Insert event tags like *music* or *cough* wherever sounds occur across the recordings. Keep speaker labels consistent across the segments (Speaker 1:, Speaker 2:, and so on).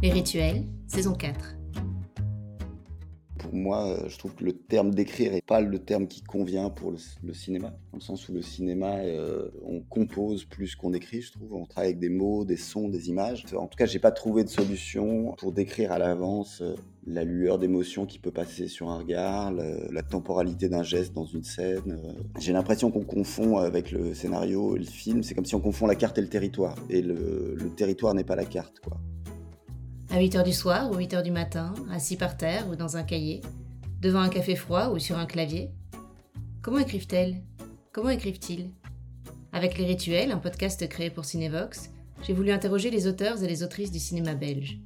Speaker 1: Les rituels, saison 4.
Speaker 2: Pour moi, euh, je trouve que le terme d'écrire n'est pas le terme qui convient pour le, cinéma, dans le sens où le cinéma, euh, on compose plus qu'on écrit, je trouve. On travaille avec des mots, des sons, des images. En tout cas, j'ai pas trouvé de solution pour décrire à l'avance euh, la lueur d'émotion qui peut passer sur un regard, la temporalité d'un geste dans une scène. J'ai l'impression qu'on confond avec le scénario et le film. C'est comme si on confond la carte et le territoire. Et le territoire n'est pas la carte, quoi.
Speaker 1: À 8h du soir ou 8h du matin, assis par terre ou dans un cahier, devant un café froid ou sur un clavier. Comment écrivent-elles? Comment écrivent-ils? Avec Les Rituels, un podcast créé pour Cinevox, j'ai voulu interroger les auteurs et les autrices du cinéma belge.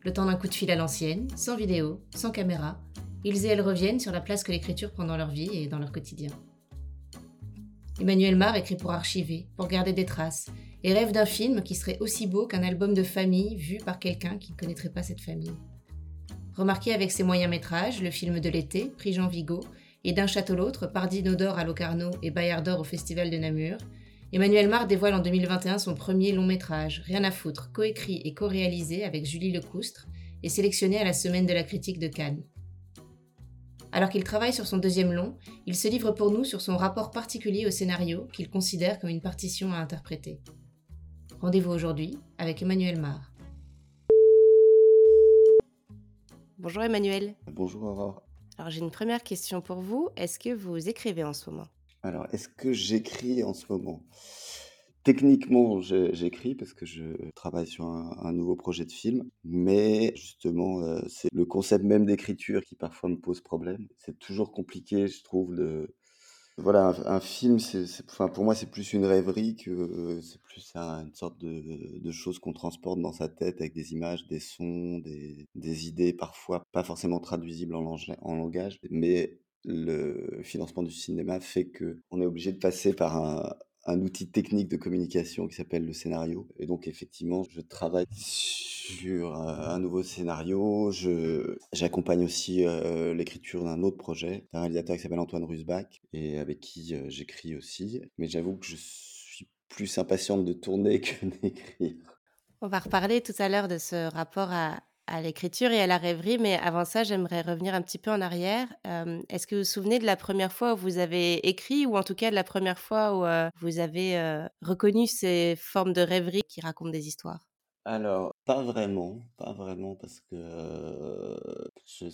Speaker 1: Le temps d'un coup de fil à l'ancienne, sans vidéo, sans caméra, ils et elles reviennent sur la place que l'écriture prend dans leur vie et dans leur quotidien. Emmanuel Mar écrit pour archiver, pour garder des traces, et rêve d'un film qui serait aussi beau qu'un album de famille vu par quelqu'un qui ne connaîtrait pas cette famille. Remarqué avec ses moyens métrages, le film de l'été, prix Jean Vigo, et d'un château l'autre, Pardino d'or à Locarno et Bayard d'or au Festival de Namur, Emmanuel Mar dévoile en 2021 son premier long métrage, Rien à foutre, coécrit et co-réalisé avec Julie Lecoustre et sélectionné à la Semaine de la critique de Cannes. Alors qu'il travaille sur son deuxième long, il se livre pour nous sur son rapport particulier au scénario qu'il considère comme une partition à interpréter. Rendez-vous aujourd'hui avec Emmanuel Mar. Bonjour Emmanuel.
Speaker 2: Bonjour Aurore.
Speaker 1: Alors j'ai une première question pour vous. Est-ce que vous écrivez en ce moment?
Speaker 2: Alors, est-ce que j'écris en ce moment? Techniquement, j'écris parce que je travaille sur un, nouveau projet de film, mais justement, euh, c'est le concept même d'écriture qui parfois me pose problème. C'est toujours compliqué, je trouve. Voilà, un, film, enfin, pour moi, c'est plus une rêverie que euh, c'est plus un- une sorte de, chose qu'on transporte dans sa tête avec des images, des sons, des, idées parfois pas forcément traduisibles en, lange- en langage, mais le financement du cinéma fait que on est obligé de passer par un, un outil technique de communication qui s'appelle le scénario. Et donc, effectivement, je travaille sur euh, un nouveau scénario. J'accompagne aussi euh, l'écriture d'un autre projet, d'un réalisateur qui s'appelle Antoine Rusbach et avec qui euh, j'écris aussi. Mais j'avoue que je suis plus impatiente de tourner *laughs* que d'écrire.
Speaker 1: On va reparler tout à l'heure de ce rapport à, à l'écriture et à la rêverie, mais avant ça, j'aimerais revenir un petit peu en arrière. Euh, Est-ce que vous vous souvenez de la première fois où vous avez écrit, ou en tout cas de la première fois où euh, vous avez euh, reconnu ces formes de rêverie qui racontent des histoires?
Speaker 2: Alors, pas vraiment, pas vraiment, parce que je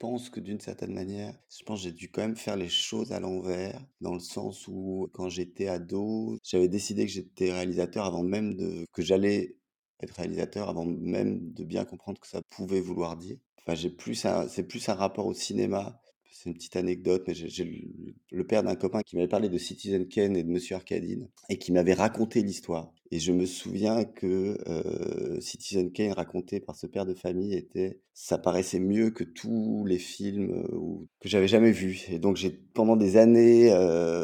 Speaker 2: pense que d'une certaine manière, je pense que j'ai dû quand même faire les choses à l'envers, dans le sens où quand j'étais ado, j'avais décidé que j'étais réalisateur avant même que j'allais être réalisateur avant même de bien comprendre que ça pouvait vouloir dire. Enfin, j'ai plus un, c'est plus un rapport au cinéma. C'est une petite anecdote, mais j'ai le père d'un copain qui m'avait parlé de Citizen Kane et de Monsieur Arcadine et qui m'avait raconté l'histoire. Et je me souviens que Citizen Kane raconté par ce père de famille était, ça paraissait mieux que tous les films que j'avais jamais vus. Et donc j'ai pendant des années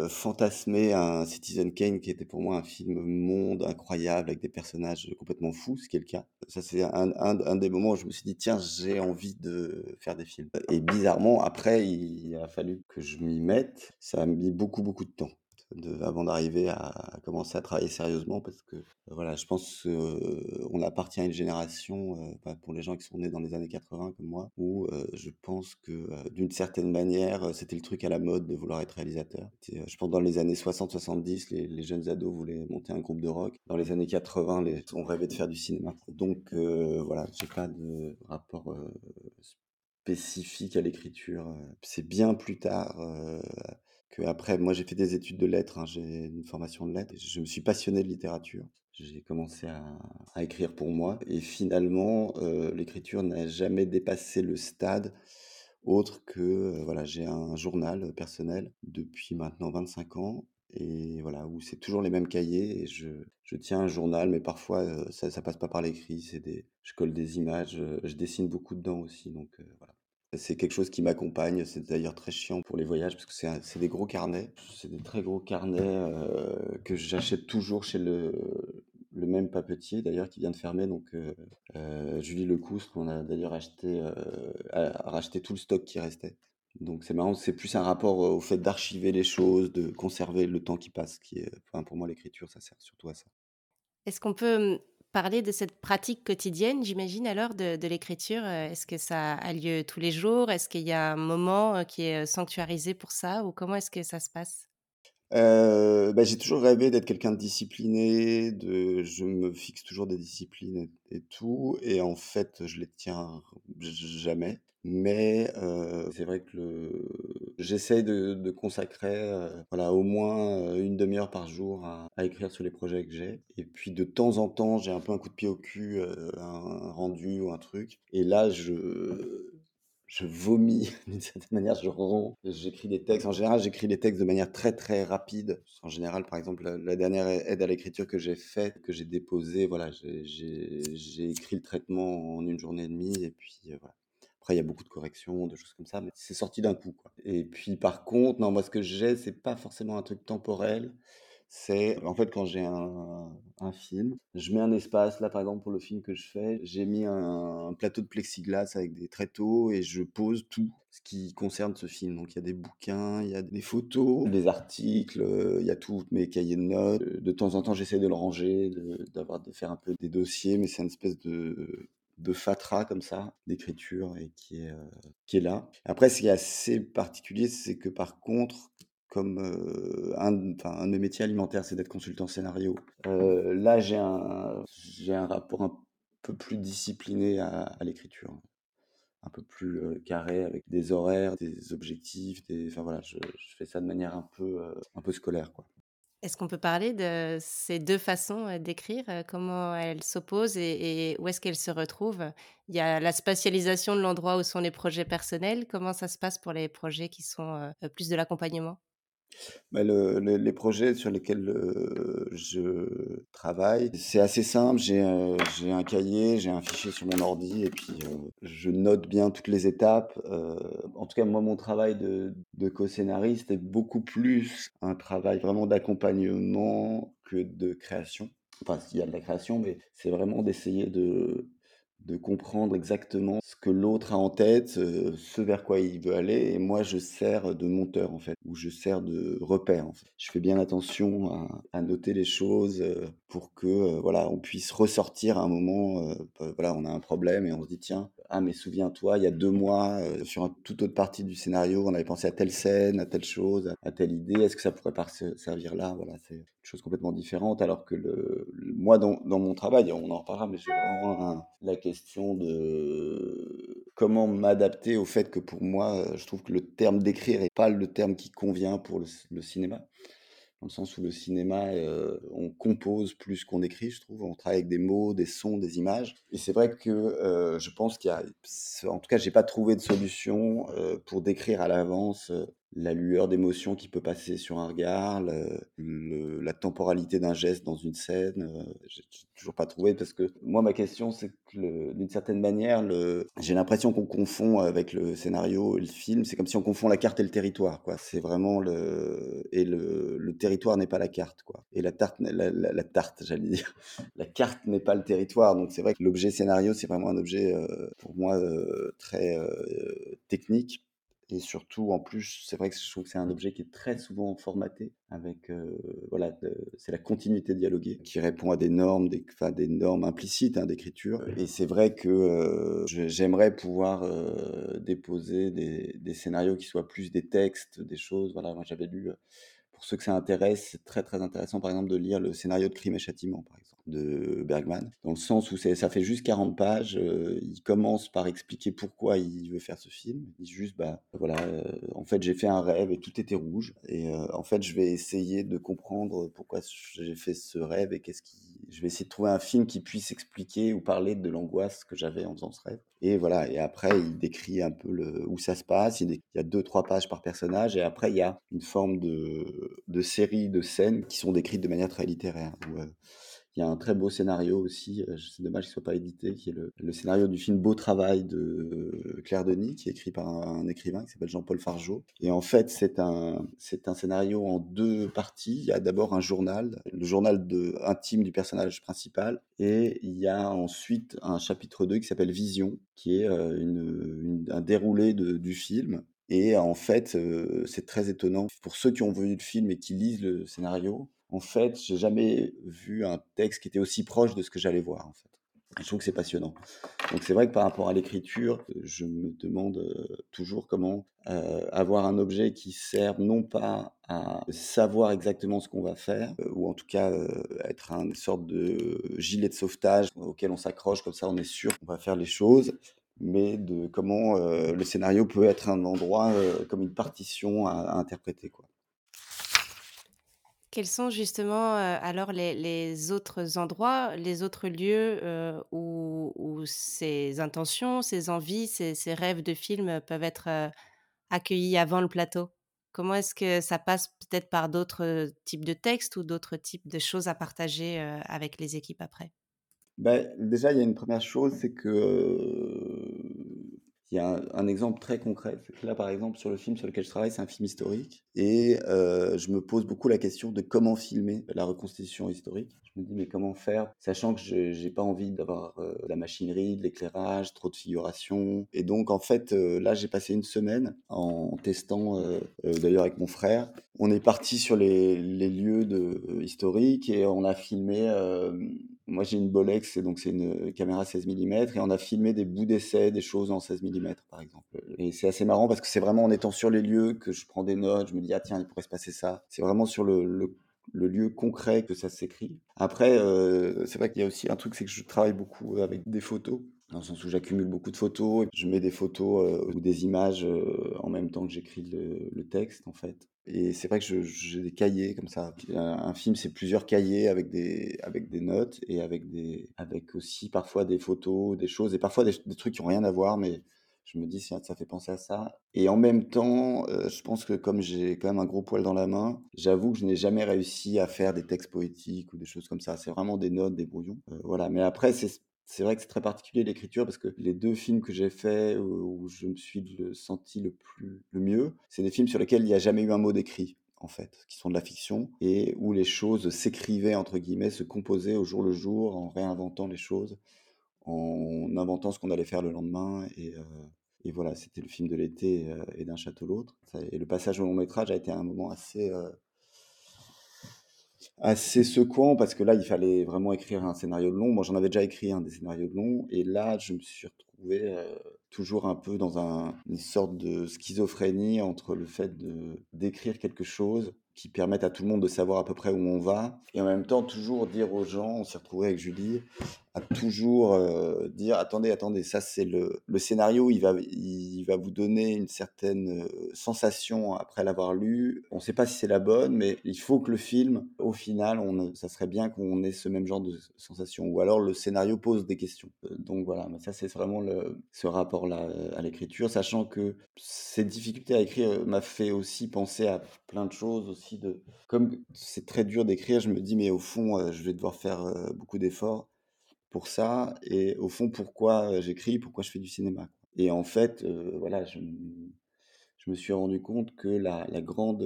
Speaker 2: fantasmé un Citizen Kane qui était pour moi un film monde incroyable avec des personnages complètement fous, ce qui est le cas. Ça c'est un des moments où je me suis dit tiens j'ai envie de faire des films. Et bizarrement après il a fallu que je m'y mette. Ça a mis beaucoup beaucoup de temps de, avant d'arriver à, commencer à travailler sérieusement parce que euh, voilà, je pense qu'on appartient à une génération, euh, pour les gens qui sont nés dans les années 80 comme moi, où euh, je pense que euh, d'une certaine manière, euh, c'était le truc à la mode de vouloir être réalisateur. Euh, Je pense dans les années 60-70, les, les jeunes ados voulaient monter un groupe de rock. Dans les années 80, les, on rêvait de faire du cinéma. Donc euh, voilà, j'ai pas de rapport euh, spécifique à l'écriture. euh. C'est bien plus tard euh, que après. Moi, j'ai fait des études de lettres, hein, j'ai une formation de lettres. et Je me suis passionné de littérature. J'ai commencé à, écrire pour moi. Et finalement, euh, l'écriture n'a jamais dépassé le stade autre que, euh, voilà, j'ai un journal personnel depuis maintenant 25 ans. Et voilà, où c'est toujours les mêmes cahiers. Et je, je tiens un journal, mais parfois, euh, ça, ça passe pas par l'écrit. C'est des, je colle des images, je dessine beaucoup dedans aussi. Donc voilà. C'est quelque chose qui m'accompagne. C'est d'ailleurs très chiant pour les voyages parce que c'est des gros carnets. C'est des très gros carnets euh, que j'achète toujours chez le, le même papetier d'ailleurs qui vient de fermer. Donc euh, euh, Julie Lecoustre, on a d'ailleurs acheté, euh, racheté tout le stock qui restait. Donc c'est marrant, c'est plus un rapport au fait d'archiver les choses, de conserver le temps qui passe, qui est, enfin, pour moi l'écriture, ça sert surtout à ça.
Speaker 1: Est-ce qu'on peut hum, parler de cette pratique quotidienne, j'imagine alors, de l'écriture, heu, est-ce que ça a lieu tous les jours? Est-ce qu'il y a un moment, heu, qui est, heu, sanctuarisé pour ça? Ou comment est-ce que ça se passe?
Speaker 2: Heu, bah, j'ai toujours rêvé d'être quelqu'un de discipliné, de je me fixe toujours des disciplines et tout et en fait, je les tiens jamais. Mais heu, c'est vrai que le j'essaie de de consacrer, heu, voilà, au moins, heu, 1/2 heure par jour à à écrire sur les projets que j'ai et puis de temps en temps, j'ai un peu un coup de pied au cul, un un rendu ou un truc et là, je je vomis *laughs* d'une certaine manière, je romps, j'écris des textes. En général, j'écris des textes de manière très, très rapide. En général, par exemple, la dernière ai aide à l'écriture que j'ai faite, que j'ai déposée, voilà, j'ai écrit le traitement en 1 journée et demie et puis, heu, voilà. Après, il y a beaucoup de corrections, de choses comme ça, mais c'est sorti d'un coup, et puis, par contre, non, moi, ce que j'ai, c'est pas forcément un truc temporel. C'est en fait, quand j'ai un un film, je mets un espace. Là, par exemple, pour le film que je fais, j'ai mis un plateau de plexiglas avec des tréteaux et je pose tout ce qui concerne ce film. Donc il y a des bouquins, il y a des photos, des articles, il y a tous mes cahiers de notes. De temps en temps, j'essaie de le ranger, d'avoir de faire un peu des dossiers, mais c'est une espèce de de fatras comme ça, d'écriture et qui est, heu, qui est là. Après, ce qui est assez particulier, c'est que, par contre, comme, heu, un un de mes métiers alimentaires, c'est d'être consultant scénario. Heu, là, j'ai un j'ai un rapport un peu plus discipliné à à l'écriture, un peu plus, heu, carré avec des horaires, des objectifs, des enfin, voilà, je je fais ça de manière un peu, heu, un peu scolaire, quoi.
Speaker 1: Est-ce qu'on peut parler de ces 2 façons, d'écrire? Comment elles s'opposent et et où est-ce qu'elles se retrouvent? Il y a la spatialisation de l'endroit où sont les projets personnels. Comment ça se passe pour les projets qui sont, plus de l'accompagnement?
Speaker 2: Bah, le le les projets sur lesquels, je travaille, c'est assez simple. J'ai, un cahier, j'ai un fichier sur mon ordi et puis, je note bien toutes les étapes. En tout cas, moi, mon travail de de coscénariste est beaucoup plus un travail vraiment d'accompagnement que de création. Enfin, s'il y a de la création, mais c'est vraiment d'essayer de de comprendre exactement ce que l'autre a en tête, ce vers quoi il veut aller et moi, je sers de monteur, en fait, ou je sers de repère. Je fais bien attention à noter les choses, heu, pour que, heu, voilà, on puisse ressortir à un moment, heu, p voilà, on a un problème et on se dit: «Tiens, ah mais souviens-toi, il y a 2 mois, sur un toute autre partie du scénario, on avait pensé à telle scène, à telle chose, à telle idée. Est-ce que ça pourrait pas se servir là?» voilà, c'est une chose complètement différente alors que le moi, dans mon travail on en reparlera, mais j'ai vraiment la question de comment m'adapter au fait que, pour moi, heu, je trouve que le terme d'écrire est pas le terme qui convient pour le cinéma. Dans le sens où le cinéma, heu, on compose plus qu'on écrit, je trouve. On travaille avec des mots, des sons, des images et c'est vrai que, heu, je pense qu'il y a en tout cas, j'ai pas trouvé de solution, pour décrire à l'avance, la lueur d'émotion qui peut passer sur un regard, le le la temporalité d'un geste dans une scène, heu, j'ai toujours pas trouvé parce que moi, ma question, c'est que d'une certaine manière, j'ai l'impression qu'on confond avec le scénario et le film. C'est comme si on confond la carte et le territoire, quoi. C'est vraiment le et le le territoire n'est pas la carte, quoi et la tarte la la la tarte, j'allais dire. *laughs* La carte n'est pas le territoire donc c'est vrai que l'objet scénario, c'est vraiment un objet, heu, pour moi, heu, très, heu, technique et surtout, en plus, c'est vrai que je trouve que c'est un objet qui est très souvent formaté avec, heu, voilà, c'est la continuité dialoguée qui répond à des normes, des enfin, des normes implicites, hein, d'écriture et c'est vrai que, je j'aimerais pouvoir, heu, déposer des des scénarios qui soient plus des textes, des choses, voilà. Moi, j'avais lu, pour ceux que ça intéresse, c'est très, très intéressant, par exemple, de lire le scénario de Crimes et Châtiments, par exemple, de Bergman. Dans le sens où ça fait juste 40 pages, heu, il commence par expliquer pourquoi il veut faire ce film. Il dit juste: «Bah, voilà, heu, en fait, j'ai fait un rêve et tout était rouge et heu, en fait, je vais essayer de comprendre pourquoi j'ai fait ce rêve et qu'est-ce qui» je vais essayer de trouver un film qui puisse expliquer ou parler de l'angoisse que j'avais en faisant ce rêve et voilà et après, il décrit un peu le où ça se passe. Il y a 2-3 pages par personnage et après, il y a une forme de série de scènes qui sont décrites de manière très littéraire il y a un très beau scénario aussi, heu, c'est dommage qu'il soit pas édité, qui est le scénario du film Beau travail de Claire Denis, qui est écrit par un écrivain qui s'appelle Jean-Paul Fargeot et en fait, c'est un un scénario en 2 parties. Il y a d'abord un journal, le journal de intime du personnage principal et il y a ensuite un chapitre 2 qui s'appelle Vision, qui est, heu, une un déroulé du film et en fait, c'est très étonnant. Pour ceux qui ont vu le film et qui lisent le scénario, en fait, j'ai jamais vu un texte qui était aussi proche de ce que j'allais voir, en fait. Je trouve que c'est passionnant. Donc c'est vrai que par rapport à l'écriture, je me demande toujours comment avoir un objet qui sert non pas à savoir exactement ce qu'on va faire, ou en tout cas être une sorte de gilet de sauvetage auquel on s'accroche, comme ça on est sûr qu'on va faire les choses, mais de comment le scénario peut être un endroit comme une partition à, à interpréter. Quoi.
Speaker 1: Quels sont justement, heu, alors les autres endroits, les autres lieux, heu, où ces intentions, ces envies, ces rêves de films peuvent être, heu, accueillis avant le plateau? Comment est-ce que ça passe peut-être par d'autres, types de textes ou d'autres types de choses à partager, avec les équipes après?
Speaker 2: Ben déjà, il y a une première chose, c'est que, il y a un, exemple très concret. Là, par exemple, sur le film sur lequel je travaille, c'est un film historique. Et euh, je me pose beaucoup la question de comment filmer la reconstitution historique. Je me dis, mais comment faire, sachant que je n'ai pas envie d'avoir euh, de la machinerie, de l'éclairage, trop de figuration. Et donc, en fait, euh, là, j'ai passé une semaine en testant, d'ailleurs avec mon frère. On est parti sur les, lieux historiques et on a filmé moi, j'ai une Bolex, donc c'est une caméra 16 mm, et on a filmé des bouts d'essai, des choses en 16 mm, par exemple. Et c'est assez marrant parce que c'est vraiment en étant sur les lieux que je prends des notes, je me dis, ah tiens, il pourrait se passer ça. C'est vraiment sur le, lieu concret que ça s'écrit. Après, euh, c'est vrai qu'il y a aussi un truc, c'est que je travaille beaucoup avec des photos dans le sens où j'accumule beaucoup de photos, je mets des photos euh, ou des images euh, en même temps que j'écris le, texte en fait. Et c'est vrai que j'ai des cahiers comme ça. Un, un film, c'est plusieurs cahiers avec des, avec des notes et avec, des, avec aussi parfois des photos, des choses, et parfois des, trucs qui n'ont rien à voir, mais je me dis, ça, fait penser à ça. Et en même temps, euh, je pense que comme j'ai quand même un gros poil dans la main, j'avoue que je n'ai jamais réussi à faire des textes poétiques ou des choses comme ça. C'est vraiment des notes, des brouillons. Euh, voilà. Mais après, c'est c'est vrai que c'est très particulier l'écriture parce que les deux films que j'ai faits où, je me suis senti le plus le mieux, c'est des films sur lesquels il n'y a jamais eu un mot d'écrit en fait, qui sont de la fiction et où les choses s'écrivaient entre guillemets, se composaient au jour le jour en réinventant les choses, en inventant ce qu'on allait faire le lendemain et, euh, voilà, c'était le film de l'été euh, et d'un château l'autre. Et le passage au long métrage a été un moment assez euh, assez secouant parce que là, il fallait vraiment écrire un scénario de long. Moi, j'en avais déjà écrit un des scénarios de long, et là, je me suis retrouvé euh, toujours un peu dans un, une sorte de schizophrénie entre le fait d'écrire quelque chose qui permette à tout le monde de savoir à peu près où on va, et en même temps toujours dire aux gens, on s'est retrouvé avec Julie, à toujours euh, dire attendez, attendez, ça c'est le, le scénario, il va, il va vous donner une certaine euh, sensation après l'avoir lu. On ne sait pas si c'est la bonne, mais il faut que le film, au final, on, ça serait bien qu'on ait ce même genre de sensation. Ou alors le scénario pose des questions. Euh, donc voilà, mais ça c'est vraiment le, ce rapport-là à l'écriture, sachant que ces difficultés à écrire m'a fait aussi penser à plein de choses aussi. De, comme c'est très dur d'écrire, je me dis mais au fond, je vais devoir faire beaucoup d'efforts pour ça et au fond pourquoi j'écris, pourquoi je fais du cinéma. Et en fait, voilà, je, je, me suis rendu compte que la, la grande,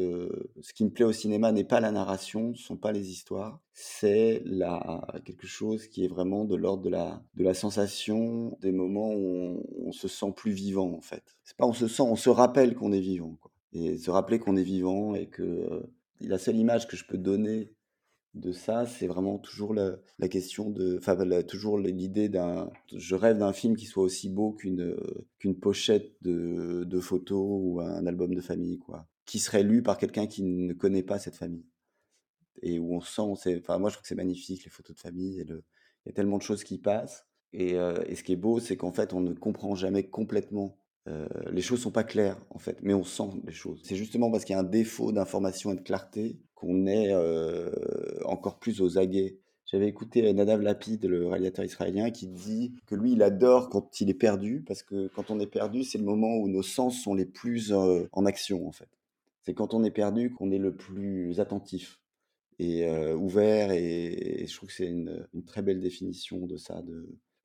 Speaker 2: ce qui me plaît au cinéma n'est pas la narration, ce sont pas les histoires, c'est la quelque chose qui est vraiment de l'ordre de la de la sensation, des moments où on, se sent plus vivant en fait. C'est pas on se sent, on se rappelle qu'on est vivant. Et se rappeler qu'on est vivant et que la seule image que je peux donner de ça, c'est vraiment toujours la, question de, enfin toujours l'idée d'un, je rêve d'un film qui soit aussi beau qu'une qu'une pochette de, photos ou un album de famille, quoi, qui serait lu par quelqu'un qui ne connaît pas cette famille et où on sent, enfin moi je trouve que c'est magnifique les photos de famille et il y a tellement de choses qui passent et, euh, et ce qui est beau, c'est qu'en fait on ne comprend jamais complètement euh, les choses sont pas claires en fait, mais on sent les choses. C'est justement parce qu'il y a un défaut d'information et de clarté qu'on est euh, encore plus aux aguets. J'avais écouté Nadav Lapid, le réalisateur israélien, qui dit que lui, il adore quand il est perdu, parce que quand on est perdu, c'est le moment où nos sens sont les plus euh, en action en fait. C'est quand on est perdu qu'on est le plus attentif et euh, ouvert, et, je trouve que c'est une, très belle définition de ça,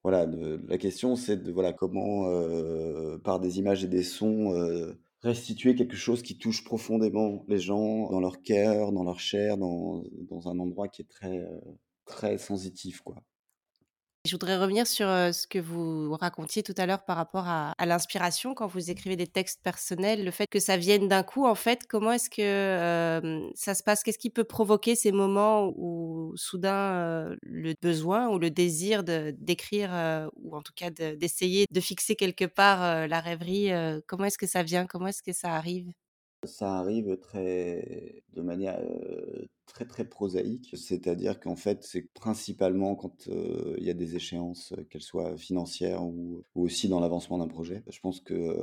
Speaker 2: voilà, la question, c'est de voilà comment, euh, par des images et des sons, restituer quelque chose qui touche profondément les gens dans leur cœur, dans leur chair, dans, un endroit qui est très, euh, très sensitif, quoi.
Speaker 1: Je voudrais revenir sur ce que vous racontiez tout à l'heure par rapport à, l'inspiration quand vous écrivez des textes personnels, le fait que ça vienne d'un coup, en fait, comment est-ce que ça se passe? Qu'est-ce qui peut provoquer ces moments où soudain le besoin ou le désir d'écrire ou en tout cas d'essayer de, fixer quelque part la rêverie, comment est-ce que ça vient? Comment est-ce que ça arrive?
Speaker 2: Ça arrive très de manière, très, très prosaïque. C'est-à-dire qu'en fait, c'est principalement quand, il y a des échéances, qu'elles soient financières ou aussi dans l'avancement d'un projet. Je pense que,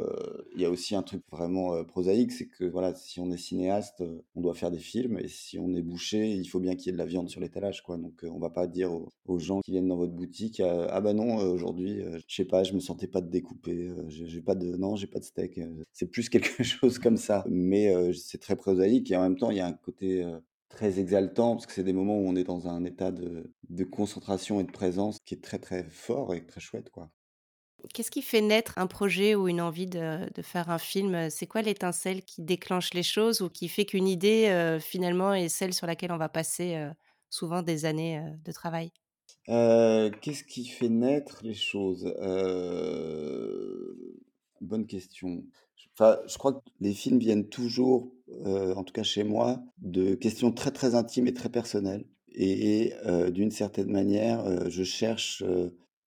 Speaker 2: il y a aussi un truc vraiment, prosaïque, c'est que voilà, si on est cinéaste, on doit faire des films et si on est boucher, il faut bien qu'il y ait de la viande sur l'étalage, quoi. Donc, on va pas dire aux gens qui viennent dans votre boutique: «Ah bah non, aujourd'hui, je sais pas, je me sentais pas de découper, j'ai pas de non, j'ai pas de steak», c'est plus *laughs* quelque chose comme ça mais c'est très prosaïque et en même temps, il y a un côté très exaltant parce que c'est des moments où on est dans un état de, de, concentration et de présence qui est très très fort et très chouette quoi.
Speaker 1: Qu'est-ce qui fait naître un projet ou une envie de, de faire un film? C'est quoi l'étincelle qui déclenche les choses ou qui fait qu'une idée finalement est celle sur laquelle on va passer souvent des années de travail?
Speaker 2: Qu'est-ce qui fait naître les choses? Bonne question. Enfin, je crois que les films viennent toujours, euh, en tout cas chez moi, de questions très très intimes et très personnelles. Et euh, d'une certaine manière, euh, je cherche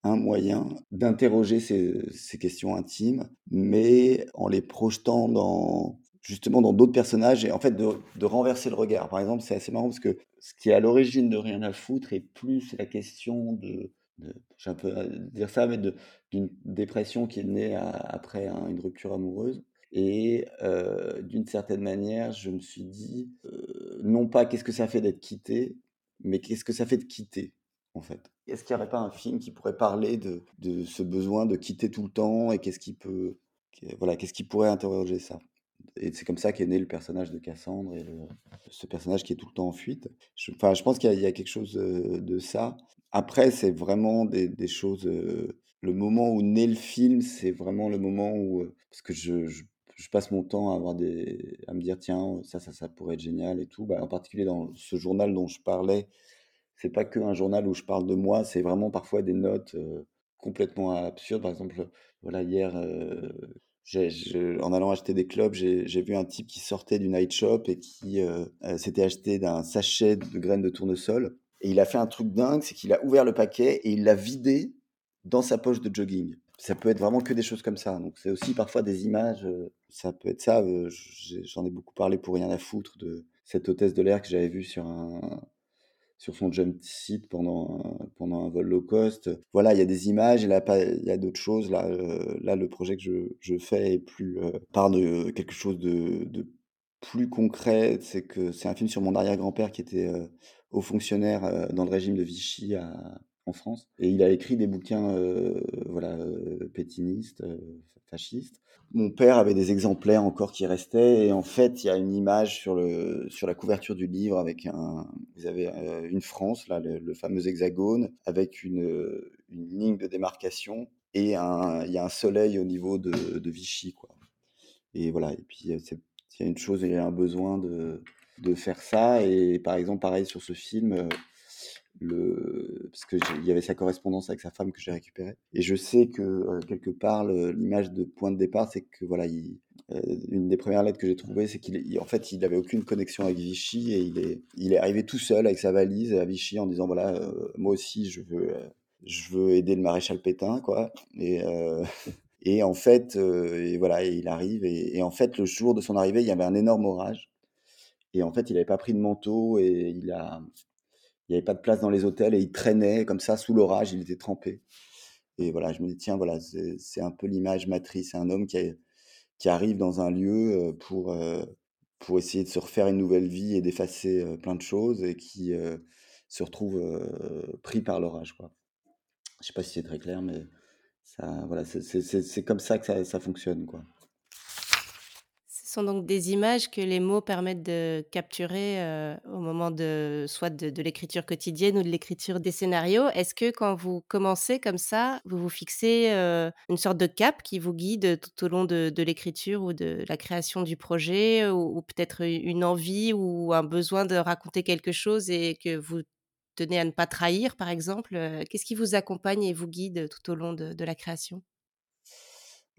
Speaker 2: un moyen d'interroger ces, questions intimes, mais en les projetant dans justement dans d'autres personnages et en fait de renverser le regard. Par exemple, c'est assez marrant parce que ce qui est à l'origine de Rien à foutre est plus la question de j'ai un peu à dire ça, mais d'une dépression qui est née après une rupture amoureuse. Et d'une certaine manière, je me suis dit, non pas qu'est-ce que ça fait d'être quitté, mais qu'est-ce que ça fait de quitter, en fait. Est-ce qu'il n'y aurait pas un film qui pourrait parler de, de, ce besoin de quitter tout le temps et qu'est-ce qui peut, voilà, qu'est-ce qui pourrait interroger ça? Et c'est comme ça qu'est né le personnage de Cassandre et ce personnage qui est tout le temps en fuite. Je, enfin, je pense qu'il y, a quelque chose de ça. Après, c'est vraiment des, choses. le moment où naît le film, c'est vraiment le moment où. parce que je passe mon temps à avoir des à me dire tiens ça ça ça pourrait être génial et tout bah, en particulier dans ce journal dont je parlais c'est pas que un journal où je parle de moi c'est vraiment parfois des notes complètement absurdes par exemple voilà hier en allant acheter des clubs j'ai vu un type qui sortait du night shop et qui s'était acheté d'un sachet de graines de tournesol et il a fait un truc dingue c'est qu'il a ouvert le paquet et il l'a vidé dans sa poche de jogging ça peut être vraiment que des choses comme ça. Donc c'est aussi parfois des images. ça peut être ça. J'en ai beaucoup parlé pour rien à foutre de cette hôtesse de l'air que j'avais vue sur un sur son jump site pendant un, pendant un vol low cost. Voilà, il y a des images, il y a d'autres choses. Là, là, le projet que je, je fais est plus part de quelque chose de, de plus concret. C'est que c'est un film sur mon arrière-grand-père qui était haut fonctionnaire dans le régime de Vichy en France. Et il a écrit des bouquins voilà, pétinistes, fascistes. Mon père avait des exemplaires encore qui restaient. Et en fait, il y a une image sur, le, sur la couverture du livre avec un. Une France, là, le, fameux hexagone, avec une, une, ligne de démarcation. Et il y a un soleil au niveau de, de Vichy. Quoi. Et voilà. Et puis, il y a une chose, il y a un besoin de, de faire ça. Et par exemple, pareil sur ce film le parce qu'il y avait sa correspondance avec sa femme que j'ai récupérée. Et je sais que euh, quelque part l'image de point de départ c'est que voilà il, euh, une des premières lettres que j'ai trouvées c'est qu'il en fait il avait aucune connexion avec Vichy et il est il est arrivé tout seul avec sa valise à Vichy en disant voilà euh, moi aussi je veux je veux aider le maréchal Pétain quoi. Et et en fait et voilà il arrive et, en fait le jour de son arrivée il y avait un énorme orage et en fait il n'avait pas pris de manteau et il a n'y avait pas de place dans les hôtels et il traînait comme ça sous l'orage, il était trempé. Et voilà, je me dis, tiens, voilà, c'est un peu l'image matrice. C'est un homme qui, arrive dans un lieu pour, pour essayer de se refaire une nouvelle vie et d'effacer plein de choses et qui se retrouve pris par l'orage. Je ne sais pas si c'est très clair, mais ça, voilà, c'est comme ça que ça, fonctionne. Quoi
Speaker 1: sont donc des images que les mots permettent de capturer au moment de soit de, l'écriture quotidienne ou de l'écriture des scénarios. Est-ce que quand vous commencez comme ça, vous vous fixez une sorte de cap qui vous guide tout au long de, l'écriture ou de la création du projet ou, peut-être une envie ou un besoin de raconter quelque chose et que vous tenez à ne pas trahir, par exemple Qu'est-ce qui vous accompagne et vous guide tout au long de la création?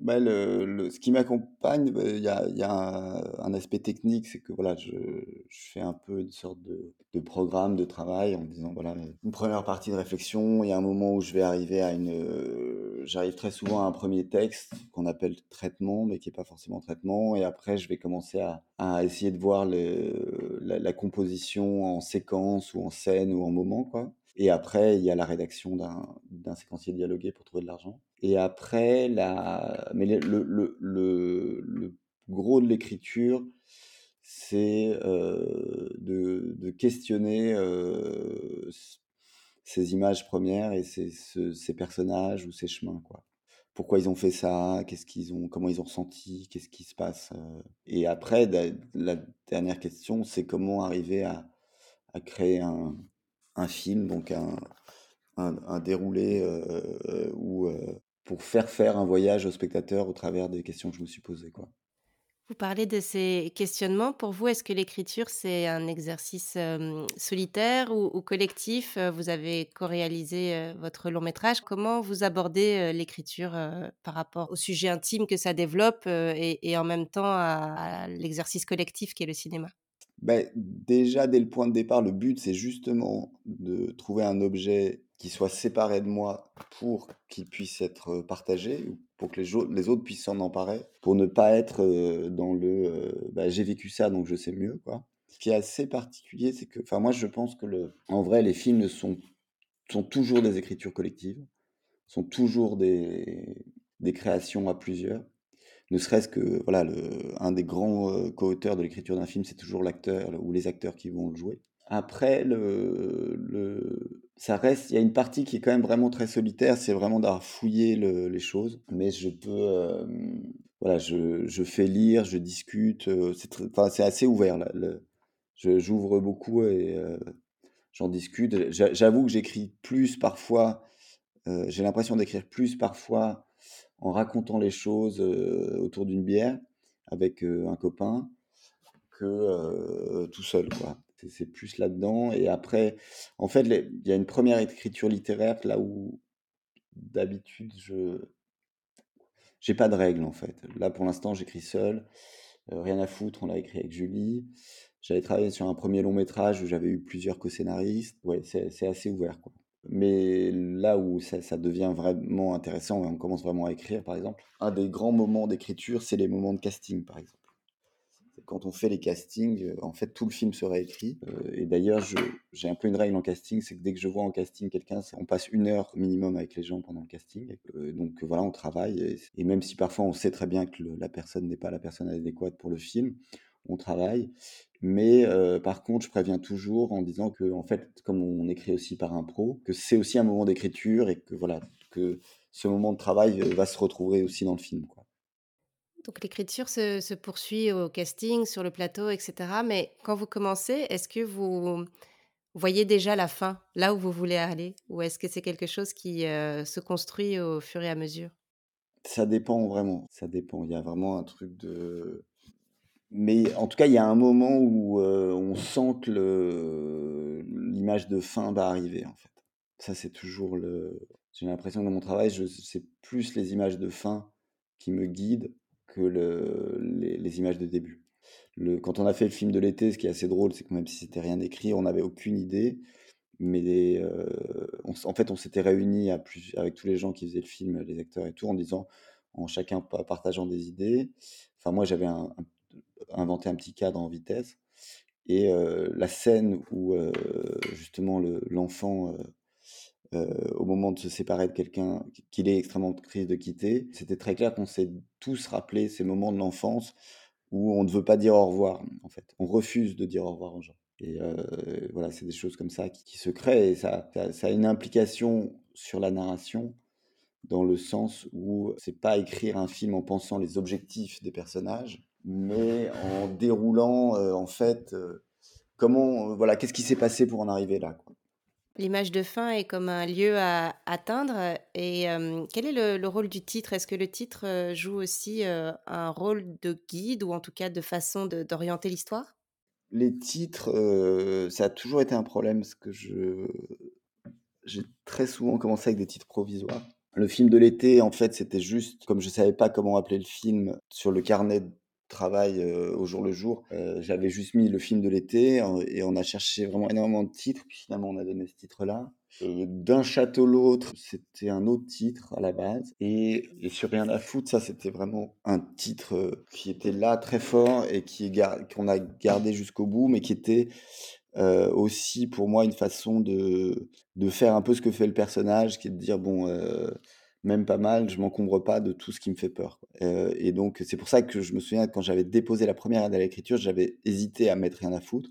Speaker 2: Bah, le le ce qui m'accompagne, bah, il y a y a un aspect technique, c'est que voilà, je je fais un peu une sorte de de programme de travail en me disant voilà, une première partie de réflexion, il y a un moment où je vais arriver à une, heu, j'arrive très souvent à un premier texte qu'on appelle traitement, mais qui est pas forcément traitement et après je vais commencer à à essayer de voir le la la composition en séquence ou en scène ou en moment, quoi et après il y a la rédaction d'un séquencier dialogué pour trouver de l'argent et après, la... mais le, le, le, le gros de l'écriture, c'est euh, de, de, questionner euh, ces images premières et ces, ces, personnages ou ces chemins, quoi. Pourquoi ils ont fait ça? Qu'est-ce qu'ils ont Comment ils ont ressenti? Qu'est-ce qui se passe euh? Et après, la, dernière question, c'est comment arriver à, à créer un, un, film, donc un, un, déroulé euh, où pour faire faire un voyage au spectateur au travers des questions que je me suis posées. Quoi.
Speaker 1: Vous parlez de ces questionnements. Pour vous, est-ce que l'écriture, c'est un exercice solitaire ou, collectif? Vous avez co-réalisé votre long métrage. Comment vous abordez l'écriture par rapport au sujet intime que ça développe et, en même temps à, l'exercice collectif qui est le cinéma?
Speaker 2: Ben, Déjà, dès le point de départ, le but, c'est justement de trouver un objet qui soit séparé de moi pour qu'il puisse être partagé, pour que les, les autres puissent s'en emparer, pour ne pas être dans le bah, j'ai vécu ça donc je sais mieux. Quoi. Ce qui est assez particulier, c'est que, enfin, moi je pense que le, en vrai, les films sont, sont toujours des écritures collectives, sont toujours des, des créations à plusieurs. Ne serait-ce que, voilà, un des grands co-auteurs de l'écriture d'un film, c'est toujours l'acteur ou les acteurs qui vont le jouer. Après, le, le, ça reste, il y a une partie qui est quand même vraiment très solitaire, c'est vraiment d'avoir fouillé le, les choses. Mais je peux, euh, voilà, je, je, fais lire, je discute, euh, c'est assez ouvert. J'ouvre beaucoup et euh, j'en discute. J'avoue que j'écris plus parfois, j'ai l'impression d'écrire plus parfois en racontant les choses autour d'une bière avec un copain que tout seul, quoi. C'est plus là-dedans. Et après, en fait, il y a une première écriture littéraire là où d'habitude je j'ai pas de règles en fait. Là pour l'instant j'écris seul, euh, rien à foutre, on l'a écrit avec Julie. J'avais travaillé sur un premier long métrage où j'avais eu plusieurs co-scénaristes. Ouais, c'est assez ouvert quoi. Mais là où ça, devient vraiment intéressant on commence vraiment à écrire par exemple, un des grands moments d'écriture c'est les moments de casting par exemple quand on fait les castings, euh, en fait, tout le film sera écrit. Euh, et d'ailleurs, j'ai un peu une règle en casting, c'est que dès que je vois en casting quelqu'un, on passe une heure minimum avec les gens pendant le casting. Euh, donc voilà, on travaille. Et, même si parfois on sait très bien que la personne n'est pas la personne adéquate pour le film, on travaille. Mais par contre, je préviens toujours en disant que, en fait, comme on écrit aussi par un pro, que c'est aussi un moment d'écriture et que voilà, que ce moment de travail va se retrouver aussi dans le film. Quoi.
Speaker 1: Donc l'écriture se, poursuit au casting, sur le plateau, etc. Mais quand vous commencez, est-ce que vous voyez déjà la fin, là où vous voulez aller? Ou est-ce que c'est quelque chose qui euh, se construit au fur et à mesure?
Speaker 2: Ça dépend vraiment, ça dépend. Il y a vraiment un truc de... Mais en tout cas, il y a un moment où euh, on sent que l'image de fin va arriver, en fait. Ça, c'est toujours le... J'ai l'impression que dans mon travail, c'est plus les images de fin qui me guident que le, les, images de début. Le, quand on a fait le film de l'été, ce qui est assez drôle, c'est que même si c'était rien écrit, on n'avait aucune idée. Mais euh, en fait, on s'était réunis avec tous les gens qui faisaient le film, les acteurs et tout, en disant, en chacun partageant des idées. Enfin, moi, j'avais un petit cadre en vitesse. Et la scène où justement l'enfant au moment de se séparer de quelqu'un qu'il est extrêmement triste de quitter, c'était très clair qu'on s'est tous rappelé ces moments de l'enfance où on ne veut pas dire au revoir, en fait. On refuse de dire au revoir aux gens. Et voilà, c'est des choses comme ça qui, se créent et ça, ça, a une implication sur la narration dans le sens où c'est pas écrire un film en pensant les objectifs des personnages, mais en déroulant euh, en fait comment voilà qu'est-ce qui s'est passé pour en arriver là. Quoi.
Speaker 1: L'image de fin est comme un lieu à atteindre. Et quel est le, rôle du titre? Est-ce que le titre, joue aussi, un rôle de guide ou en tout cas de façon d'orienter l'histoire?
Speaker 2: Les titres, ça a toujours été un problème parce que je j'ai très souvent commencé avec des titres provisoires. Le film de l'été, en fait, c'était juste comme je savais pas comment appeler le film sur le carnet travail, au jour le jour, j'avais juste mis le film de l'été, et on a cherché vraiment énormément de titres, puis finalement on a donné ce titre-là. D'un château l'autre, c'était un autre titre à la base et et sur Rien à foutre, ça c'était vraiment un titre, qui était là très fort et qui qu'on a gardé jusqu'au bout, mais qui était, aussi pour moi une façon de de faire un peu ce que fait le personnage, qui est de dire: «Bon, même pas mal, je m'encombre pas de tout ce qui me fait peur, quoi». Heu et donc c'est pour ça que je me souviens quand j'avais déposé la première aide à l'écriture, j'avais hésité à mettre Rien à foutre.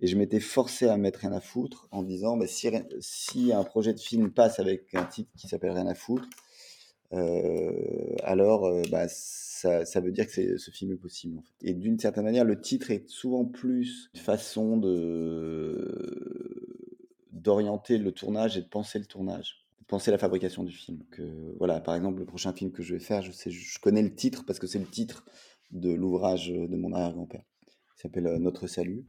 Speaker 2: Et je m'étais forcé à mettre Rien à foutre en disant: «Bah, si un projet de film passe avec un titre qui s'appelle Rien à foutre, heu, alors, heu, bah, ça veut dire que ce film est possible, en fait» et d'une certaine manière, le titre est souvent plus une façon d'orienter le tournage et de penser le tournage, penser la fabrication du film. Que voilà, par exemple, le prochain film que je vais faire, je sais je connais le titre parce que c'est le titre de l'ouvrage, de mon arrière-grand-père. Il s'appelle, heu, Notre salut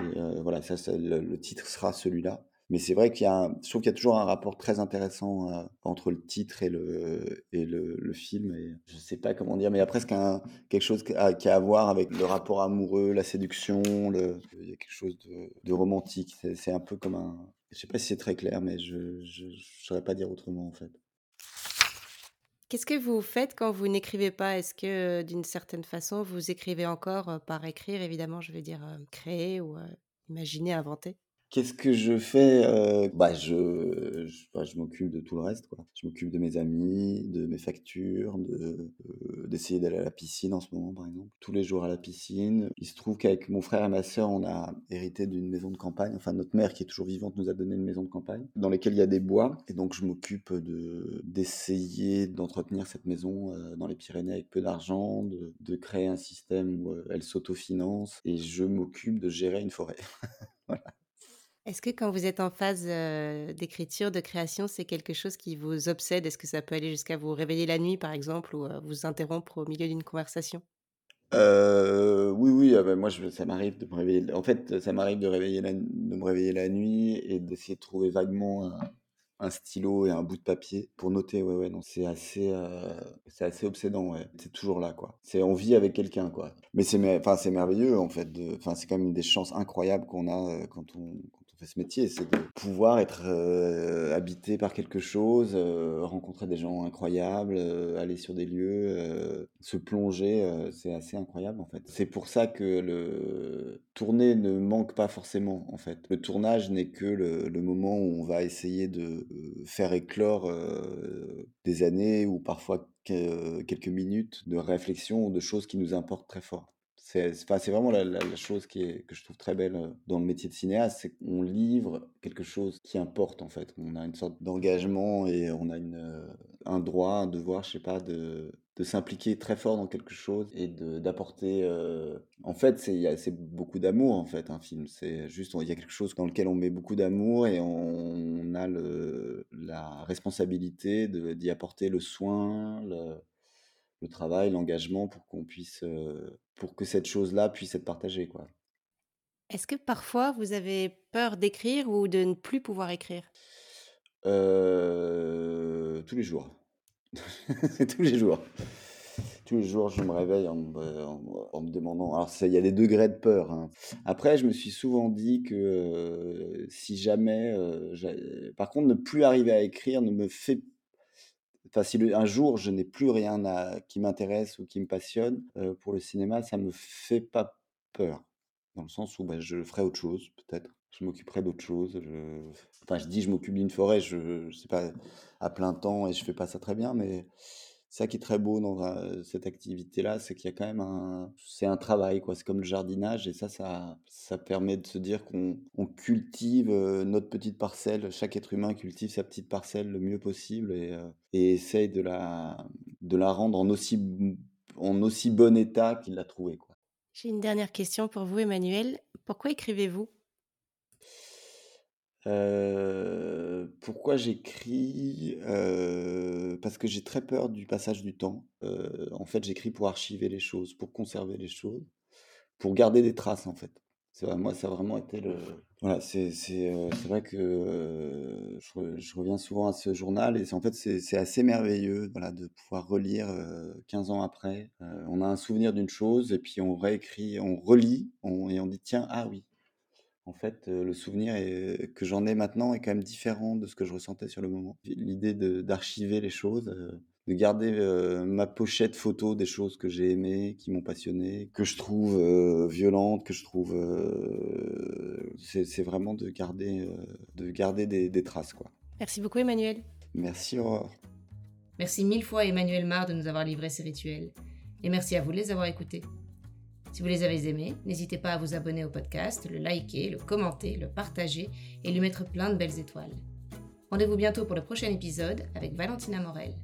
Speaker 2: heu, voilà, ça le titre sera celui-là. Mais c'est vrai qu'il y a un qu'il y a toujours un rapport très intéressant, heu, entre le titre et le et le film et je sais pas comment dire, mais il y a presque quelque chose qui a à voir avec le rapport amoureux, la séduction, le il y a quelque chose de romantique. C'est un peu comme un je sais pas si c'est très clair, mais je je saurais pas dire autrement, en fait.
Speaker 1: Qu'est-ce que vous faites quand vous n'écrivez pas? Est-ce que, d'une certaine façon, vous écrivez encore, par écrire? Évidemment, je veux dire, créer ou, imaginer, inventer?
Speaker 2: Qu'est-ce que je fais? Heu, bah, je je bah, je m'occupe de tout le reste, quoi. Je m'occupe de mes amis, de mes factures, de, heu, d'essayer d'aller à la piscine en ce moment, par exemple. Tous les jours à la piscine. Il se trouve qu'avec mon frère et ma sœur, on a hérité d'une maison de campagne. Enfin, notre mère, qui est toujours vivante, nous a donné une maison de campagne dans lesquelles il y a des bois et donc je m'occupe de d'essayer d'entretenir cette maison, heu, dans les Pyrénées avec peu d'argent, de de créer un système où, heu, elle s'autofinance et je m'occupe de gérer une forêt. *laughs*
Speaker 1: Est-ce que quand vous êtes en phase, d'écriture, de création, c'est quelque chose qui vous obsède? Est-ce que ça peut aller jusqu'à vous réveiller la nuit, par exemple, ou, vous interrompre au milieu d'une conversation?
Speaker 2: Oui, oui, ah bah, moi ça m'arrive de me réveiller en fait, ça m'arrive de la me réveiller la nuit et d'essayer de trouver vaguement un stylo et un bout de papier pour noter. Ouais, ouais, c'est assez, assez obsédant, ouais. C'est toujours là, quoi. On vit avec quelqu'un, quoi. Mais c'est merveilleux, en fait, c'est quand même une des chances incroyables qu'on a, quand on ce métier, c'est de pouvoir être, heu, habité par quelque chose, heu, rencontrer des gens incroyables, heu, aller sur des lieux, se plonger, c'est assez incroyable, en fait. C'est pour ça que le tourner ne manque pas forcément, en fait. Le tournage n'est que le moment où on va essayer de, faire éclore, des années ou parfois que quelques minutes de réflexion ou de choses qui nous importent très fort. C'est vraiment la la la chose qui est que je trouve très belle, heu, dans le métier de cinéaste, c'est qu'on livre quelque chose qui importe, en fait. On a une sorte d'engagement et on a une, heu, un droit, un devoir, je sais pas, de de s'impliquer très fort dans quelque chose et d'apporter, heu en fait, c'est beaucoup d'amour, en fait, un film. C'est juste, il y a quelque chose dans lequel on met beaucoup d'amour et on a le la responsabilité d'y apporter le soin, le le travail, l'engagement pour qu'on puisse, pour que cette chose-là puisse être partagée, quoi.
Speaker 1: Est-ce que parfois vous avez peur d'écrire ou de ne plus pouvoir écrire?
Speaker 2: Heu, tous les jours. *laughs* Tous les jours. Tous les jours, je me réveille en me en me en me demandant alors il y a des degrés de peur, hein. Après, je me suis souvent dit que, heu, si jamais, j'a par contre, ne plus arriver à écrire ne me fait enfin, si un jour je n'ai plus rien qui m'intéresse ou qui me passionne, heu, pour le cinéma, ça me fait pas peur. Dans le sens où, bah, je ferai autre chose peut-être. Je m'occuperai d'autre chose, enfin, je dis: «Je m'occupe d'une forêt», je je sais pas à plein temps et je fais pas ça très bien, mais ça qui est très beau dans un cette activité-là, c'est qu'il y a quand même un c'est un travail, quoi. C'est comme le jardinage et ça ça ça permet de se dire qu'on on cultive, heu, notre petite parcelle. Chaque être humain cultive sa petite parcelle le mieux possible et heu et essaye de la de la rendre en aussi en aussi bon état qu'il l'a trouvée, quoi.
Speaker 1: J'ai une dernière question pour vous, Emmanuel. Pourquoi écrivez-vous?
Speaker 2: Heu, pourquoi j'écris? Heu, parce que j'ai très peur du passage du temps. Heu, en fait, j'écris pour archiver les choses, pour conserver les choses, pour garder des traces, en fait. moi, ça a vraiment été le. Voilà, c'est c'est vrai que je, je, reviens souvent à ce journal et en fait, c'est assez merveilleux voilà, de pouvoir relire 15 ans après. on a un souvenir d'une chose et puis on réécrit, on relit et on dit tiens, ah oui. En fait, le souvenir que j'en ai maintenant est quand même différent de ce que je ressentais sur le moment. L'idée d'archiver les choses, de garder ma pochette photo des choses que j'ai aimées, qui m'ont passionné, que je trouve violentes, que je trouve. c'est vraiment de garder, de garder des, traces. Quoi.
Speaker 1: Merci beaucoup, Emmanuel.
Speaker 2: Merci, Aurore.
Speaker 1: Merci mille fois, Emmanuel Mar, de nous avoir livré ces rituels. Et merci à vous de les avoir écoutés. Si vous les avez aimés, n'hésitez pas à vous abonner au podcast, le liker, le commenter, le partager et lui mettre plein de belles étoiles. Rendez-vous bientôt pour le prochain épisode avec Valentina Morel.